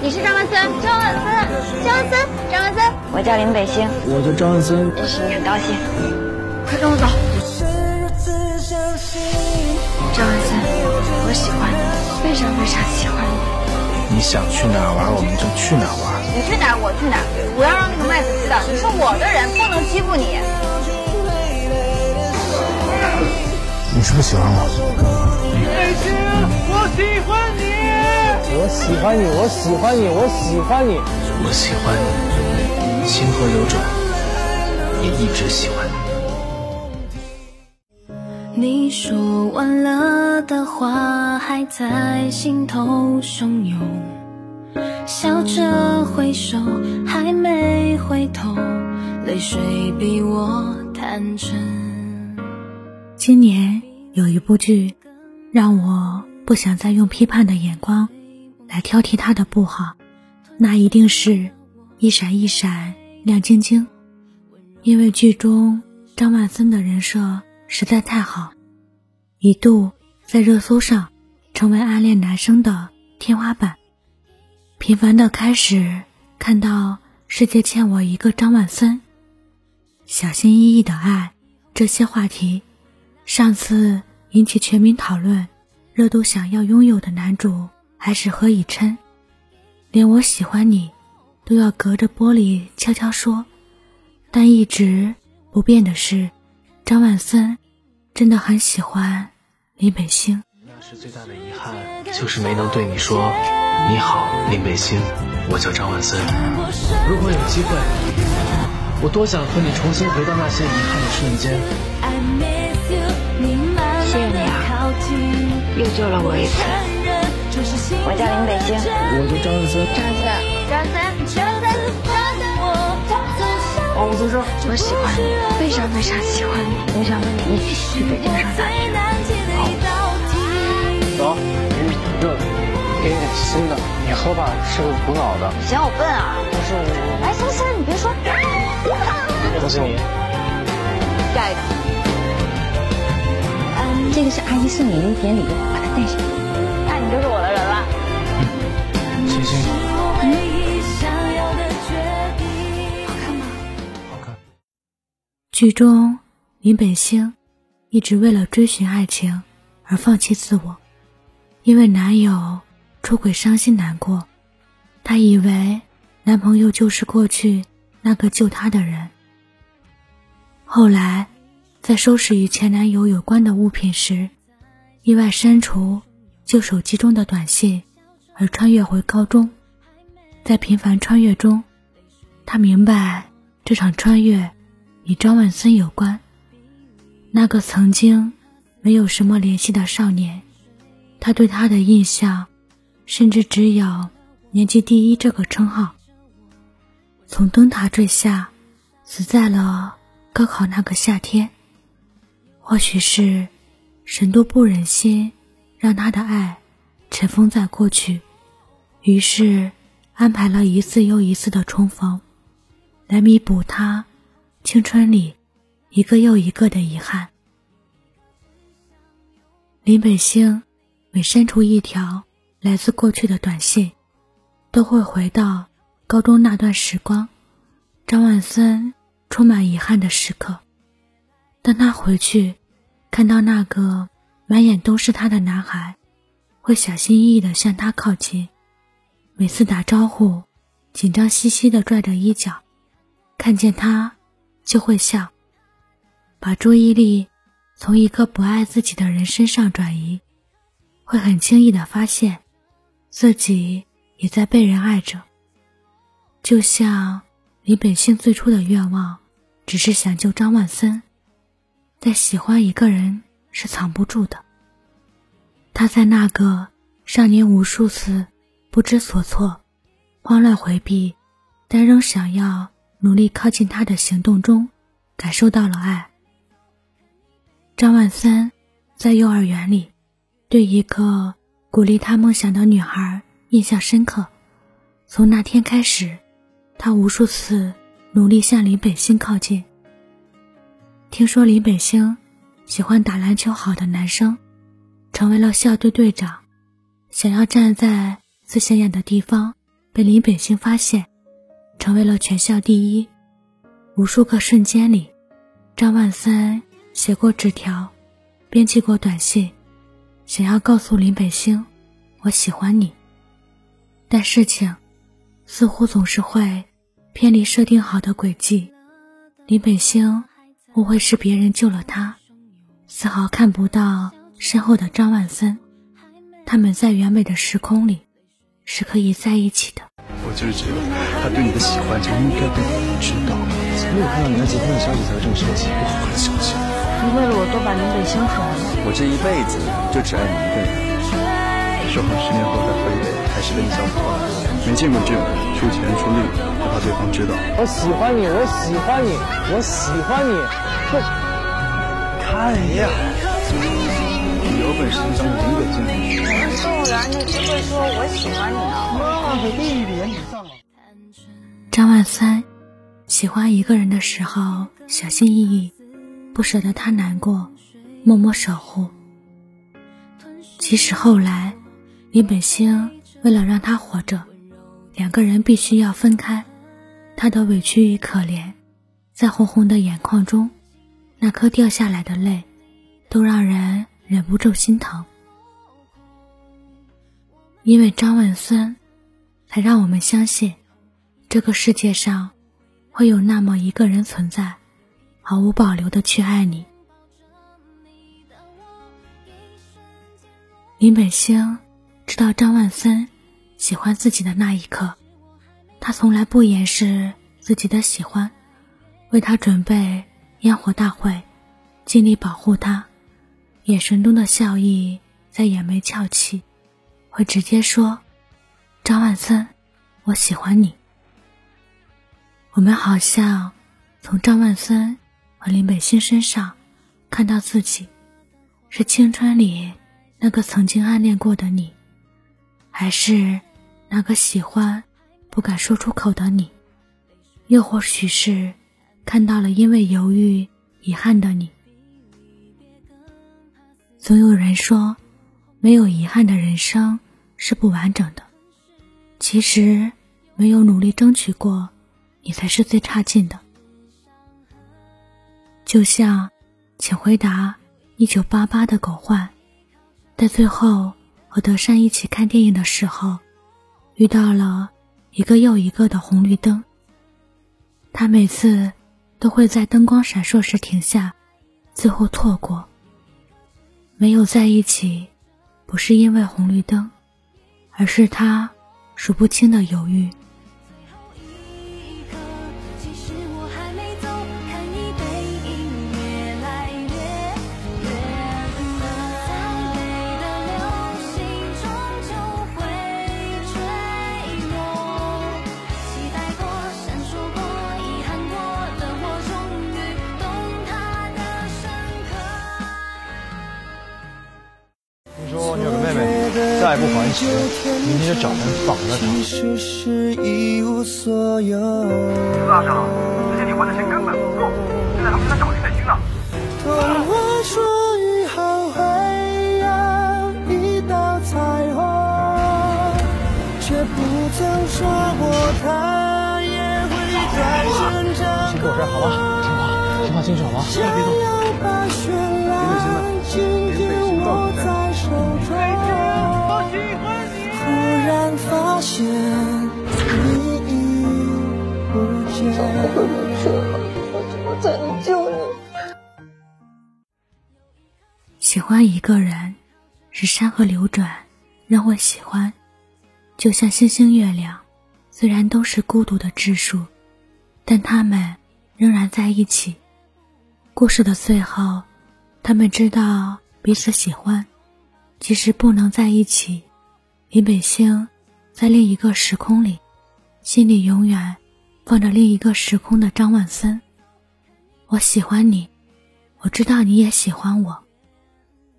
你是张万森，张万森，张万森，张万森。我叫林北星，我叫张万森。认识你很高兴。快跟我走。张万森，我喜欢你，非常非常喜欢你。你想去哪儿玩，我们就去哪儿玩。你去哪儿，我去哪儿。我要让那个麦子知道，你是我的人，不能欺负你。你是不是喜欢我？林北星，我喜欢你。我喜欢你，我喜欢你，我喜欢你，我喜欢你，情河流转，也一直喜欢你。你说完了的话还在心头汹涌，笑着挥手，还没回头，泪水比我坦诚。今年有一部剧，让我不想再用批判的眼光。来挑剔他的不好，那一定是一闪一闪亮晶晶。因为剧中张万森的人设实在太好，一度在热搜上成为暗恋男生的天花板。平凡的开始，看到世界欠我一个张万森，小心翼翼的爱，这些话题，上次引起全民讨论，热度想要拥有的男主。还是何以琛，连我喜欢你，都要隔着玻璃悄悄说。但一直不变的是，张万森真的很喜欢林北星。那是最大的遗憾，就是没能对你说你好，林北星，我叫张万森。如果有机会，我多想和你重新回到那些遗憾的瞬间。谢谢你啊，又救了我一次。我叫林北星，我叫张万森，张张张万森，张万森。王先生，我喜欢你，非常非常喜欢你。我想和你一起去北京上大学。走，这给你点新的，你喝吧，是个补脑的。嫌我笨啊？不是我。哎，行行，你别说。恭喜你。下一个，这个是阿姨送你的一点礼物，把它带上。你就是我的人了，星星。好看吗？好看。剧中林北星一直为了追寻爱情而放弃自我，因为男友出轨伤心难过，她以为男朋友就是过去那个救她的人。后来在收拾与前男友有关的物品时，意外删除。旧手机中的短信，而穿越回高中，在频繁穿越中，他明白这场穿越与张万森有关。那个曾经没有什么联系的少年，他对他的印象，甚至只有年级第一这个称号。从灯塔坠下，死在了高考那个夏天。或许是神都不忍心。让他的爱尘封在过去，于是安排了一次又一次的重逢，来弥补他青春里一个又一个的遗憾。林北星每删除一条来自过去的短信，都会回到高中那段时光。张万森充满遗憾的时刻，当他回去看到那个。满眼都是他的男孩，会小心翼翼地向他靠近。每次打招呼，紧张兮兮地拽着衣角，看见他就会笑，把注意力从一个不爱自己的人身上转移，会很轻易地发现自己也在被人爱着。就像李本性最初的愿望，只是想救张万森，但喜欢一个人。是藏不住的。他在那个少年无数次不知所措、慌乱回避，但仍想要努力靠近他的行动中，感受到了爱。张万森在幼儿园里对一个鼓励他梦想的女孩印象深刻。从那天开始，他无数次努力向林北星靠近。听说林北星。喜欢打篮球好的男生，成为了校队队长，想要站在最显眼的地方被林北星发现，成为了全校第一。无数个瞬间里，张万森写过纸条，编辑过短信，想要告诉林北星：“我喜欢你。”但事情似乎总是会偏离设定好的轨迹。林北星误会是别人救了他，丝毫看不到身后的张万森。他们在原美的时空里是可以在一起的。我就是觉得他对你的喜欢就应该被你知道。没有看到你那结婚的消息才会这么生气，不好的消息。你为了我多把林北星甩了。我这一辈子就只爱你一个人。说好十年后再回北，还是跟你相处吗？没见过这种出钱出力，不怕对方知道。我喜欢你，我喜欢你，我喜欢你。这看呀！你有本事就找林北京。动物园就会说我喜欢你啊！那可一点以上了！张万三。喜欢一个人的时候，小心翼翼，不舍得他难过，默默守护。即使后来，林本星为了让他活着，两个人必须要分开，他的委屈与可怜，在红红的眼眶中，那颗掉下来的泪，都让人忍不住心疼。因为张万森，才让我们相信，这个世界上。会有那么一个人存在，毫无保留的去爱你。林本星知道张万森喜欢自己的那一刻，他从来不掩饰自己的喜欢，为他准备烟火大会，尽力保护他，眼神中的笑意再也没翘起，会直接说：“张万森，我喜欢你。”我们好像从张万森和林北星身上看到自己，是青春里那个曾经暗恋过的你，还是那个喜欢不敢说出口的你？又或许是看到了因为犹豫遗憾的你？总有人说，没有遗憾的人生是不完整的。其实，没有努力争取过。你才是最差劲的，就像，请回答一九八八的狗焕，在最后和德善一起看电影的时候，遇到了一个又一个的红绿灯。他每次都会在灯光闪烁时停下，最后错过。没有在一起，不是因为红绿灯，而是他数不清的犹豫。再不还钱，明天就找人绑了他。大少，这些你还的钱根本不够，现在他们在找林北星呢。先给我这儿好吧，听话，听话清楚好吗？别动。林北星呢？林北星到底在？发现你已不见。怎么会没事？我怎么才能救你？喜欢一个人，是山河流转，让我喜欢。就像星星月亮，虽然都是孤独的质数，但他们仍然在一起。故事的最后，他们知道彼此喜欢，即使不能在一起。林北星。在另一个时空里，心里永远放着另一个时空的张万森。我喜欢你，我知道你也喜欢我，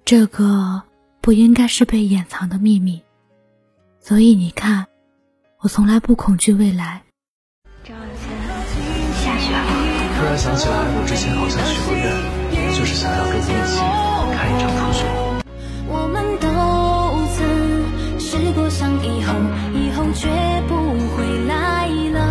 这个不应该是被掩藏的秘密。所以你看，我从来不恐惧未来。突然想起来，我之前好像许过愿，就是想要跟你一起看一场初雪。我们都曾试过想以后。以后。我又陪着我，